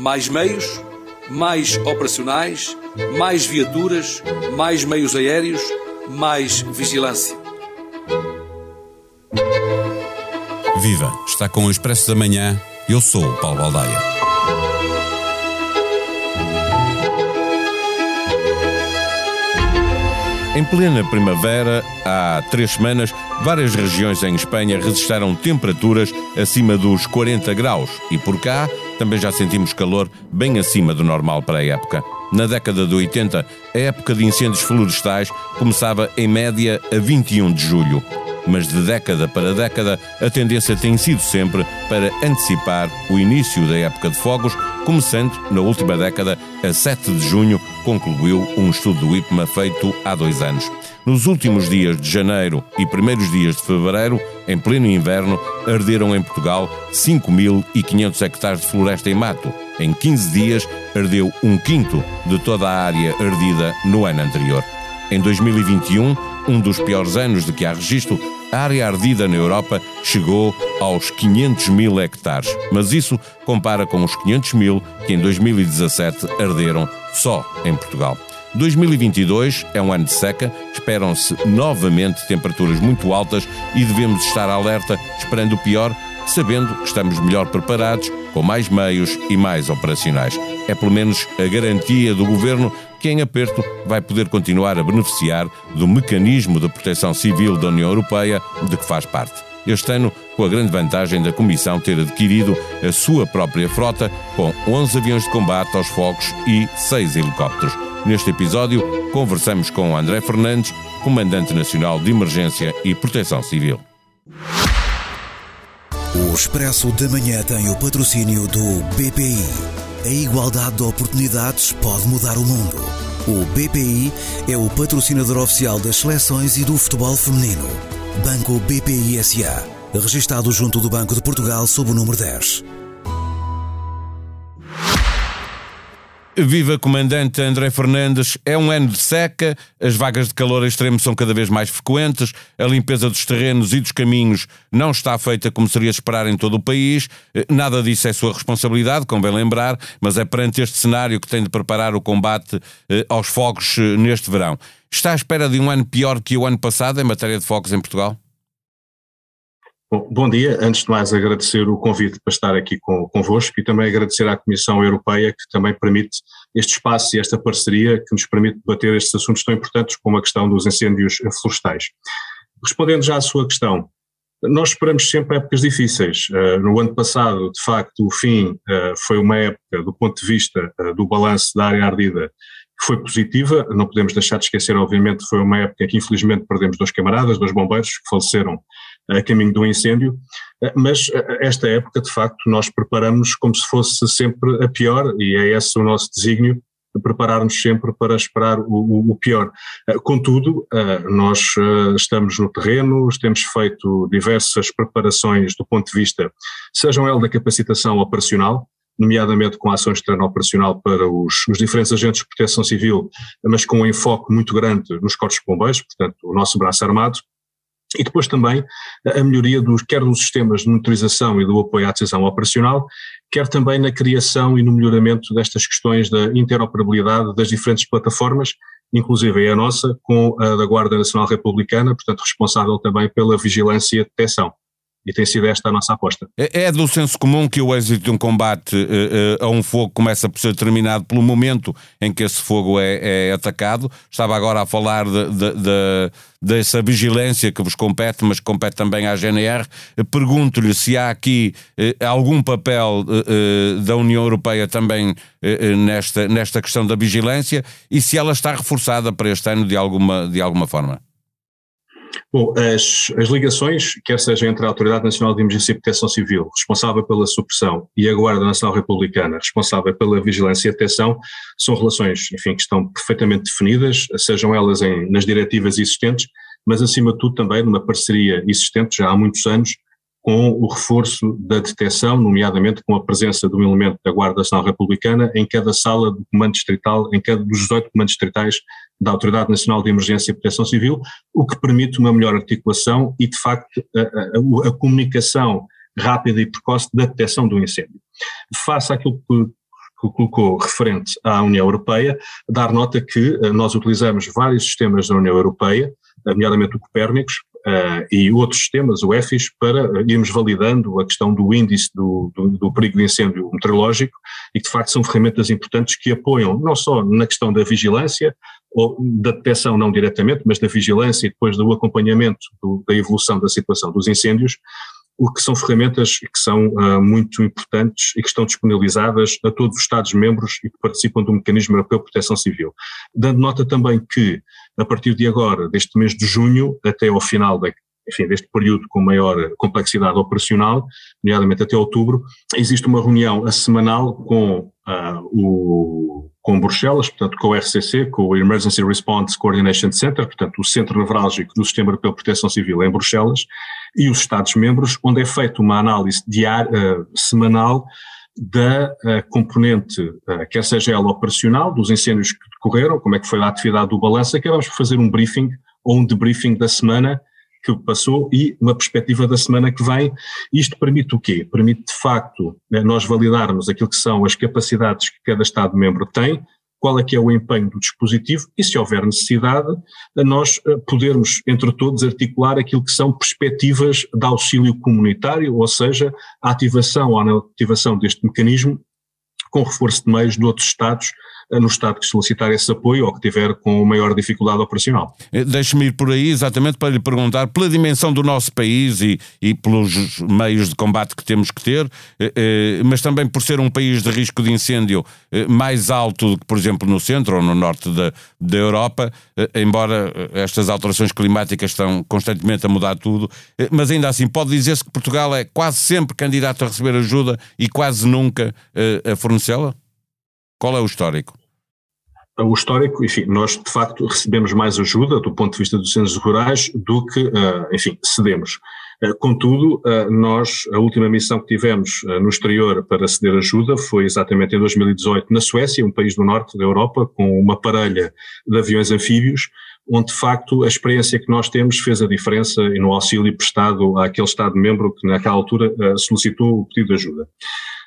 Mais meios, mais operacionais, mais viaturas, mais meios aéreos, mais vigilância. Viva! Está com o Expresso da Manhã. Eu sou o Paulo Baldaia. Em plena primavera, há três semanas, várias regiões em Espanha registraram temperaturas acima dos 40 graus e por cá também já sentimos calor bem acima do normal para a época. Na década de 80, a época de incêndios florestais começava em média a 21 de julho mas de década para década a tendência tem sido sempre para antecipar o início da época de fogos, começando na última década, a 7 de junho, concluiu um estudo do IPMA feito há dois anos. Nos últimos dias de janeiro e primeiros dias de fevereiro, em pleno inverno, arderam em Portugal 5.500 hectares de floresta e mato. Em 15 dias, ardeu um quinto de toda a área ardida no ano anterior. Em 2021, um dos piores anos de que há registro, a área ardida na Europa chegou aos 500 mil hectares, mas isso compara com os 500 mil que em 2017 arderam só em Portugal. 2022 é um ano de seca, esperam-se novamente temperaturas muito altas e devemos estar alerta, esperando o pior, sabendo que estamos melhor preparados, com mais meios e mais operacionais. É pelo menos a garantia do governo que em aperto vai poder continuar a beneficiar do mecanismo de proteção civil da União Europeia de que faz parte. Este ano, com a grande vantagem da Comissão ter adquirido a sua própria frota, com 11 aviões de combate aos focos e 6 helicópteros. Neste episódio, conversamos com André Fernandes, Comandante Nacional de Emergência e Proteção Civil. O Expresso da Manhã tem o patrocínio do BPI. A igualdade de oportunidades pode mudar o mundo. O BPI é o patrocinador oficial das seleções e do futebol feminino. Banco BPI SA. Registado junto do Banco de Portugal sob o número 10. Viva Comandante André Fernandes, é um ano de seca, as vagas de calor extremo são cada vez mais frequentes, a limpeza dos terrenos e dos caminhos não está feita como seria de esperar em todo o país, eh, nada disso é sua responsabilidade, convém lembrar, mas é perante este cenário que tem de preparar o combate eh, aos fogos eh, neste verão. Está à espera de um ano pior que o ano passado em matéria de fogos em Portugal? Bom, bom, dia. Antes de mais, agradecer o convite para estar aqui com, convosco e também agradecer à Comissão Europeia que também permite este espaço e esta parceria que nos permite debater estes assuntos tão importantes como a questão dos incêndios florestais. Respondendo já à sua questão, nós esperamos sempre épocas difíceis. Uh, no ano passado, de facto, o fim uh, foi uma época, do ponto de vista uh, do balanço da área ardida, que foi positiva. Não podemos deixar de esquecer, obviamente, foi uma época em que infelizmente perdemos dois camaradas, dois bombeiros, que faleceram a caminho do incêndio, eh, mas eh, esta época, de facto, nós preparamos como se fosse sempre a pior, e é esse o nosso desígnio, de prepararmos sempre para esperar o, o, o pior. Eh, contudo, nós estamos no terreno, temos feito diversas preparações do ponto de vista, sejam elas da capacitação operacional, nomeadamente com ações de treino operacional para os, os, diferentes agentes de proteção civil, mas com um enfoque muito grande nos corpos de bombeiros, portanto, o nosso braço armado, e depois também a melhoria dos, quer dos sistemas de monitorização e do apoio à decisão operacional, quer também na criação e no melhoramento destas questões da interoperabilidade das diferentes plataformas, inclusive a nossa, com a da Guarda Nacional Republicana, portanto responsável também pela vigilância e detecção. E tem sido esta a nossa aposta. É, é do senso comum que o êxito de um combate uh, uh, a um fogo começa por ser determinado pelo momento em que esse fogo é, é atacado. Estava agora a falar de, de, de, dessa vigilância que vos compete, mas que compete também à GNR. Pergunto-lhe se há aqui uh, algum papel da União Europeia também nesta, nesta questão da vigilância e se ela está reforçada para este ano de alguma, de alguma forma. Bom, as, as ligações, quer seja entre a Autoridade Nacional de Emergência e Proteção Civil, responsável pela supressão, e a Guarda Nacional Republicana, responsável pela vigilância e detecção, são relações, enfim, que estão perfeitamente definidas, sejam elas em, nas diretivas existentes, mas acima de tudo também numa parceria existente já há muitos anos com o reforço da detecção, nomeadamente com a presença de um elemento da Guarda Nacional Republicana em cada sala do comando distrital, em cada dos 18 comandos distritais da Autoridade Nacional de Emergência e Proteção Civil, o que permite uma melhor articulação e, de facto, a, a, a comunicação rápida e precoce da detecção do incêndio. Face àquilo que que colocou referente à União Europeia, dar nota que nós utilizamos vários sistemas da União Europeia, nomeadamente o Copérnicos, Uh, e outros sistemas, o EFIS, para irmos validando a questão do índice do, do, do, perigo de incêndio meteorológico e que de facto são ferramentas importantes que apoiam não só na questão da vigilância, ou da detecção não diretamente, mas da vigilância e depois do acompanhamento do, da evolução da situação dos incêndios, o que são ferramentas que são uh, muito importantes e que estão disponibilizadas a todos os Estados-membros e que participam do Mecanismo Europeu de Proteção Civil. Dando nota também que, a partir de agora, deste mês de junho, até ao final da, enfim, deste período com maior complexidade operacional, nomeadamente até outubro, existe uma reunião semanal com uh, o com Bruxelas, portanto com o RCC, com o Emergency Response Coordination Center, portanto o centro nevrálgico do Sistema Europeu de Proteção Civil em Bruxelas, e os Estados-membros, onde é feita uma análise diária, uh, semanal da uh, componente, uh, quer seja ela operacional, dos incêndios que decorreram, como é que foi a atividade do balanço, acabamos por fazer um briefing ou um debriefing da semana que passou e uma perspectiva da semana que vem. Isto permite o quê? Permite, de facto, eh, nós validarmos aquilo que são as capacidades que cada Estado-membro tem, qual é que é o empenho do dispositivo e, se houver necessidade, nós eh, podermos, entre todos, articular aquilo que são perspectivas de auxílio comunitário, ou seja, a ativação ou a ativação deste mecanismo com reforço de meios de outros Estados no Estado que solicitar esse apoio ou que tiver com maior dificuldade operacional. Eh, deixe-me ir por aí exatamente para lhe perguntar pela dimensão do nosso país e, e pelos meios de combate que temos que ter, eh, eh, mas também por ser um país de risco de incêndio mais alto do que, por exemplo, no centro ou no norte da, da Europa, embora estas alterações climáticas estão constantemente a mudar tudo, mas ainda assim pode dizer-se que Portugal é quase sempre candidato a receber ajuda e quase nunca a fornecê-la? Qual é o histórico? O histórico, enfim, nós de facto recebemos mais ajuda do ponto de vista dos centros rurais do que, uh, enfim, cedemos. Uh, contudo, uh, nós, a última missão que tivemos no exterior para ceder ajuda foi exatamente em 2018 na Suécia, um país do norte da Europa, com uma parelha de aviões anfíbios, onde de facto a experiência que nós temos fez a diferença no auxílio prestado àquele Estado-membro que naquela altura solicitou o pedido de ajuda.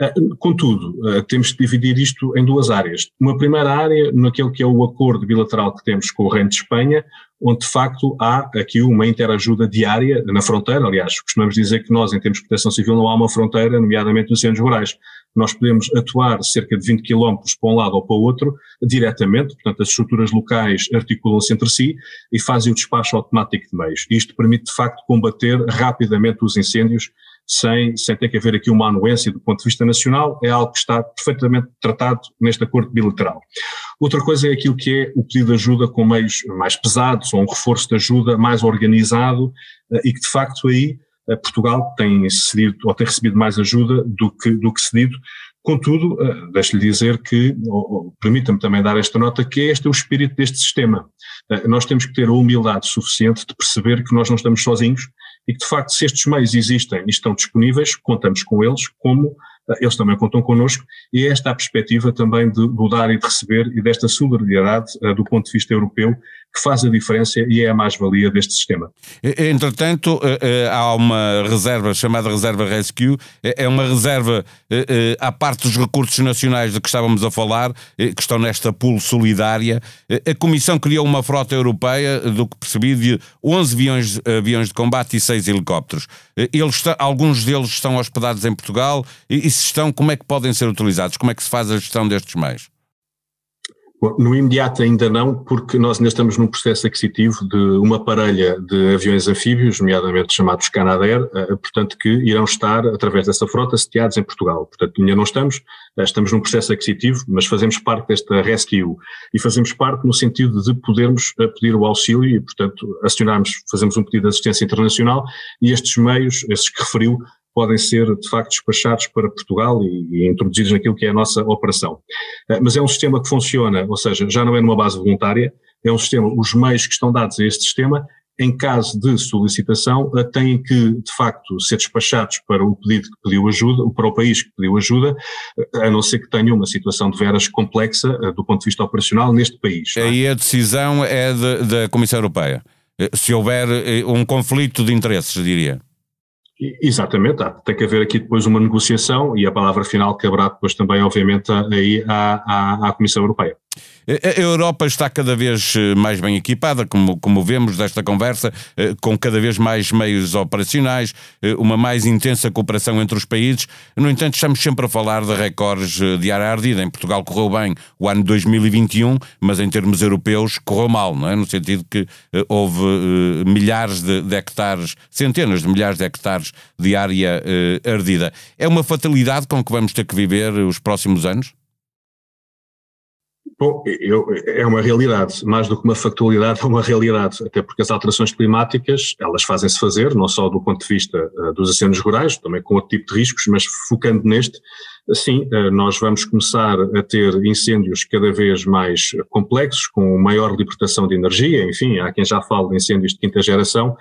Eh, contudo, eh, temos que dividir isto em duas áreas. Uma primeira área, naquele que é o acordo bilateral que temos com o Reino de Espanha, onde de facto há aqui uma interajuda diária na fronteira. Aliás, costumamos dizer que nós, em termos de proteção civil, não há uma fronteira, nomeadamente nos centros rurais. Nós podemos atuar cerca de 20 quilómetros para um lado ou para o outro, diretamente, portanto, as estruturas locais articulam-se entre si e fazem o despacho automático de meios. Isto permite, de facto, combater rapidamente os incêndios sem, sem ter que haver aqui uma anuência do ponto de vista nacional, é algo que está perfeitamente tratado neste acordo bilateral. Outra coisa é aquilo que é o pedido de ajuda com meios mais pesados, ou um reforço de ajuda mais organizado, eh, e que de facto aí eh, Portugal tem cedido, ou tem recebido mais ajuda do que, do que cedido, Contudo, uh, deixo-lhe dizer que, permita-me também dar esta nota, que este é o espírito deste sistema. nós temos que ter a humildade suficiente de perceber que nós não estamos sozinhos e que, de facto, se estes meios existem e estão disponíveis, contamos com eles, como eles também contam connosco, e é esta a perspectiva também de, do dar e de receber e desta solidariedade uh, do ponto de vista europeu que faz a diferença e é a mais-valia deste sistema. Entretanto, eh, eh, há uma reserva chamada Reserva Rescue, é uma reserva eh, à parte dos recursos nacionais de que estávamos a falar, que estão nesta pool solidária. A Comissão criou uma frota europeia, do que percebi, de 11 aviões, aviões de combate e 6 helicópteros. Eles, alguns deles estão hospedados em Portugal e, se estão, como é que podem ser utilizados? Como é que se faz a gestão destes meios? No imediato ainda não, porque nós ainda estamos num processo aquisitivo de uma parelha de aviões anfíbios, nomeadamente chamados Canadair, eh, portanto que irão estar, através dessa frota, sediados em Portugal. Portanto, ainda não estamos, eh, estamos num processo aquisitivo, mas fazemos parte desta rescue e fazemos parte no sentido de podermos eh, pedir o auxílio e, portanto, acionarmos, fazemos um pedido de assistência internacional e estes meios, esses que referiu, podem ser de facto despachados para Portugal e, e, introduzidos naquilo que é a nossa operação. Eh, mas é um sistema que funciona, ou seja, já não é numa base voluntária, é um sistema, os meios que estão dados a este sistema, em caso de solicitação, eh, têm que, de facto, ser despachados para o pedido que pediu ajuda, para o país que pediu ajuda, eh, a não ser que tenham uma situação de veras complexa do ponto de vista operacional neste país. É? Aí a decisão é de, da Comissão Europeia. Se houver um conflito de interesses, diria. Exatamente, tem que haver aqui depois uma negociação e a palavra final caberá depois também, obviamente, aí à, à, à Comissão Europeia. A Europa está cada vez eh, mais bem equipada, como, como vemos desta conversa, eh, com cada vez mais meios operacionais, eh, uma mais intensa cooperação entre os países. No entanto, estamos sempre a falar de recordes de área ardida. Em Portugal correu bem o ano 2021, mas em termos europeus correu mal, não é? No sentido que houve milhares de, de hectares, centenas de milhares de hectares de área ardida. É uma fatalidade com que vamos ter que viver os próximos anos? Bom, eu, é uma realidade, mais do que uma factualidade, é uma realidade, até porque as alterações climáticas, elas fazem-se fazer, não só do ponto de vista uh, dos incêndios rurais, também com outro tipo de riscos, mas focando neste, sim, uh, nós vamos começar a ter incêndios cada vez mais complexos, com maior libertação de energia, enfim, há quem já fale de incêndios de quinta geração,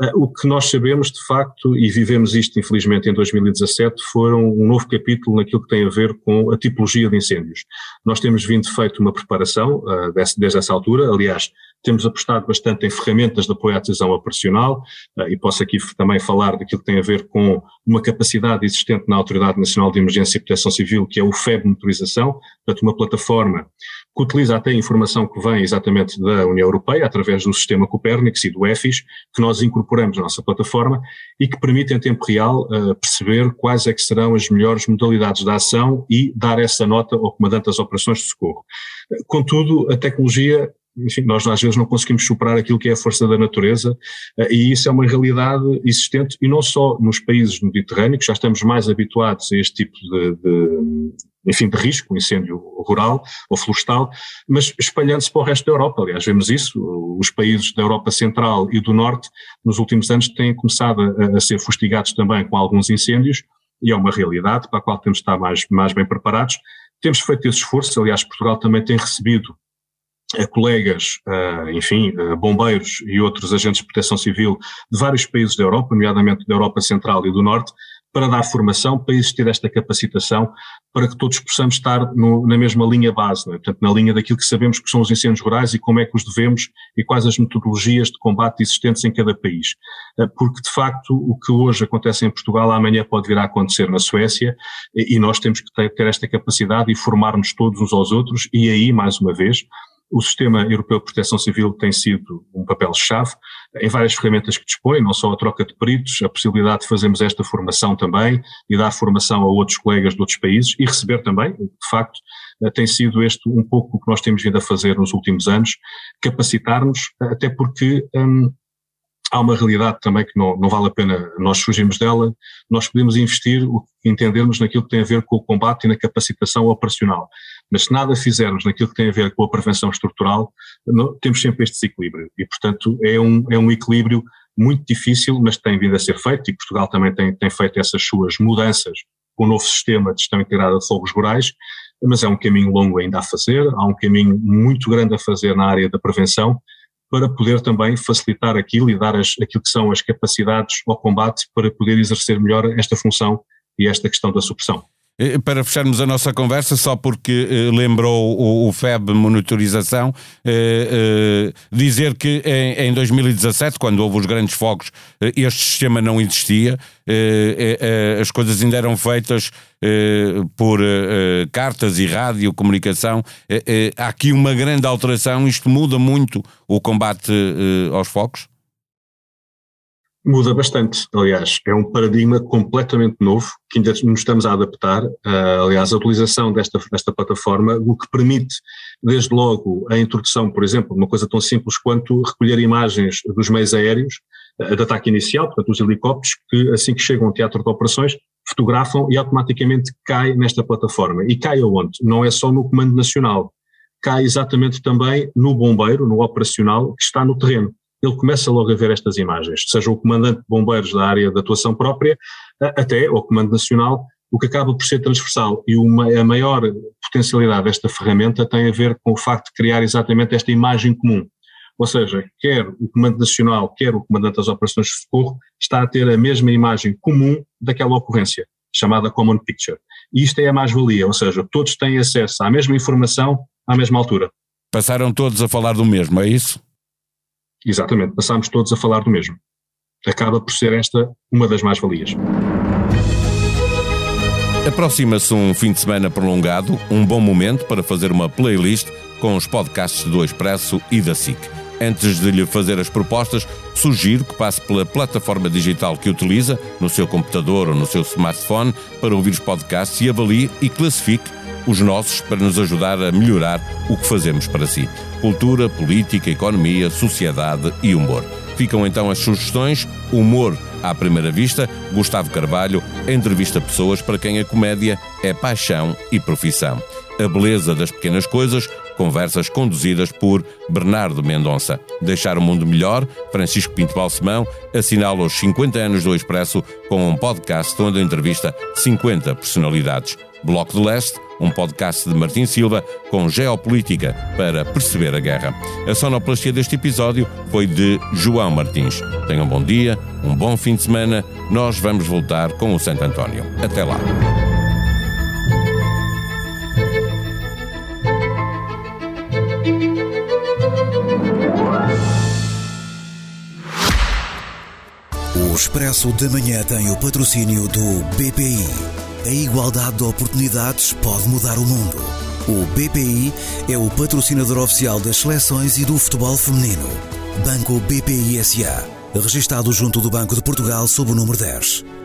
Uh, o que nós sabemos, de facto, e vivemos isto infelizmente em 2017, foram um novo capítulo naquilo que tem a ver com a tipologia de incêndios. Nós temos vindo feito uma preparação desde, desde, essa altura, aliás, temos apostado bastante em ferramentas de apoio à decisão operacional, uh, e posso aqui também falar daquilo que tem a ver com uma capacidade existente na Autoridade Nacional de Emergência e Proteção Civil, que é o FEB Motorização, portanto, uma plataforma que utiliza até a informação que vem exatamente da União Europeia, através do sistema Copernicus e do EFIS, que nós incorporamos na nossa plataforma e que permite em tempo real uh, perceber quais é que serão as melhores modalidades de ação e dar essa nota ao comandante das operações de socorro. Contudo, a tecnologia enfim, nós às vezes não conseguimos superar aquilo que é a força da natureza, eh, e isso é uma realidade existente, e não só nos países mediterrâneos, já estamos mais habituados a este tipo de, de, enfim, de risco, incêndio rural ou florestal, mas espalhando-se para o resto da Europa. Aliás, vemos isso, os países da Europa Central e do Norte, nos últimos anos, têm começado a, a ser fustigados também com alguns incêndios, e é uma realidade para a qual temos de estar mais, mais bem preparados. Temos feito esse esforço, aliás, Portugal também tem recebido a colegas, enfim, bombeiros e outros agentes de proteção civil de vários países da Europa, nomeadamente da Europa Central e do Norte, para dar formação, para existir esta capacitação, para que todos possamos estar no, na mesma linha base, é? portanto, na linha daquilo que sabemos que são os incêndios rurais e como é que os devemos e quais as metodologias de combate existentes em cada país. Eh, porque, de facto, o que hoje acontece em Portugal, amanhã pode vir a acontecer na Suécia e nós temos que ter, esta capacidade e formar-nos todos uns aos outros e aí, mais uma vez, o Sistema Europeu de Proteção Civil tem sido um papel-chave em várias ferramentas que dispõe, não só a troca de peritos, a possibilidade de fazermos esta formação também e dar formação a outros colegas de outros países e receber também, de facto, eh, tem sido este um pouco o que nós temos vindo a fazer nos últimos anos, capacitar-nos, até porque hum, há uma realidade também que não, não vale a pena nós fugirmos dela, nós podemos investir o que entendermos naquilo que tem a ver com o combate e na capacitação operacional. Mas se nada fizermos naquilo que tem a ver com a prevenção estrutural, não, temos sempre este desequilíbrio. E, portanto, é um, é um equilíbrio muito difícil, mas tem vindo a ser feito, e Portugal também tem, tem feito essas suas mudanças com o novo sistema de gestão integrada de fogos rurais, mas é um caminho longo ainda a fazer, há um caminho muito grande a fazer na área da prevenção, para poder também facilitar aquilo e dar as, aquilo que são as capacidades ao combate para poder exercer melhor esta função e esta questão da supressão. Eh, para fecharmos a nossa conversa, só porque eh, lembrou o, o, FEB Monitorização, eh, dizer que em, em, 2017, quando houve os grandes fogos, este sistema não existia, as coisas ainda eram feitas por cartas e rádio, comunicação. há aqui uma grande alteração, isto muda muito o combate aos fogos? Muda bastante, aliás, é um paradigma completamente novo que ainda nos estamos a adaptar. Uh, aliás, a utilização desta, desta plataforma, o que permite, desde logo, a introdução, por exemplo, de uma coisa tão simples quanto recolher imagens dos meios aéreos uh, de ataque inicial, portanto, os helicópteros, que assim que chegam ao teatro de operações, fotografam e automaticamente cai nesta plataforma. E cai aonde? Não é só no Comando Nacional, cai exatamente também no bombeiro, no operacional, que está no terreno ele começa logo a ver estas imagens, seja o comandante de bombeiros da área de atuação própria, até o comando nacional, o que acaba por ser transversal. E uma, a maior potencialidade desta ferramenta tem a ver com o facto de criar exatamente esta imagem comum. Ou seja, quer o Comando Nacional, quer o Comandante das Operações de Socorro, está a ter a mesma imagem comum daquela ocorrência, chamada Common Picture. E isto é a mais-valia, ou seja, todos têm acesso à mesma informação à mesma altura. Passaram todos a falar do mesmo, é isso? Exatamente, passámos todos a falar do mesmo. acaba por ser esta uma das mais-valias. Aproxima-se um fim de semana prolongado, um bom momento para fazer uma playlist com os podcasts do Expresso e da SIC. Antes de lhe fazer as propostas, sugiro que passe pela plataforma digital que utiliza, no seu computador ou no seu smartphone, para ouvir os podcasts e avalie e classifique os nossos para nos ajudar a melhorar o que fazemos para si. Cultura, política, economia, sociedade e humor. Ficam então as sugestões: humor à primeira vista, Gustavo Carvalho entrevista pessoas para quem a comédia é paixão e profissão. A beleza das pequenas coisas, conversas conduzidas por Bernardo Mendonça. Deixar o mundo melhor, Francisco Pinto Balsemão assinala os 50 anos do Expresso com um podcast onde entrevista 50 personalidades. Bloco de Leste, um podcast de Martim Silva com geopolítica para perceber a guerra. A sonoplastia deste episódio foi de João Martins. Tenham um bom dia, um bom fim de semana. Nós vamos voltar com o Santo António. Até lá. O Expresso da Manhã tem o patrocínio do BPI. A igualdade de oportunidades pode mudar o mundo. O BPI é o patrocinador oficial das seleções e do futebol feminino. Banco BPI SA. Registado junto do Banco de Portugal sob o número 10.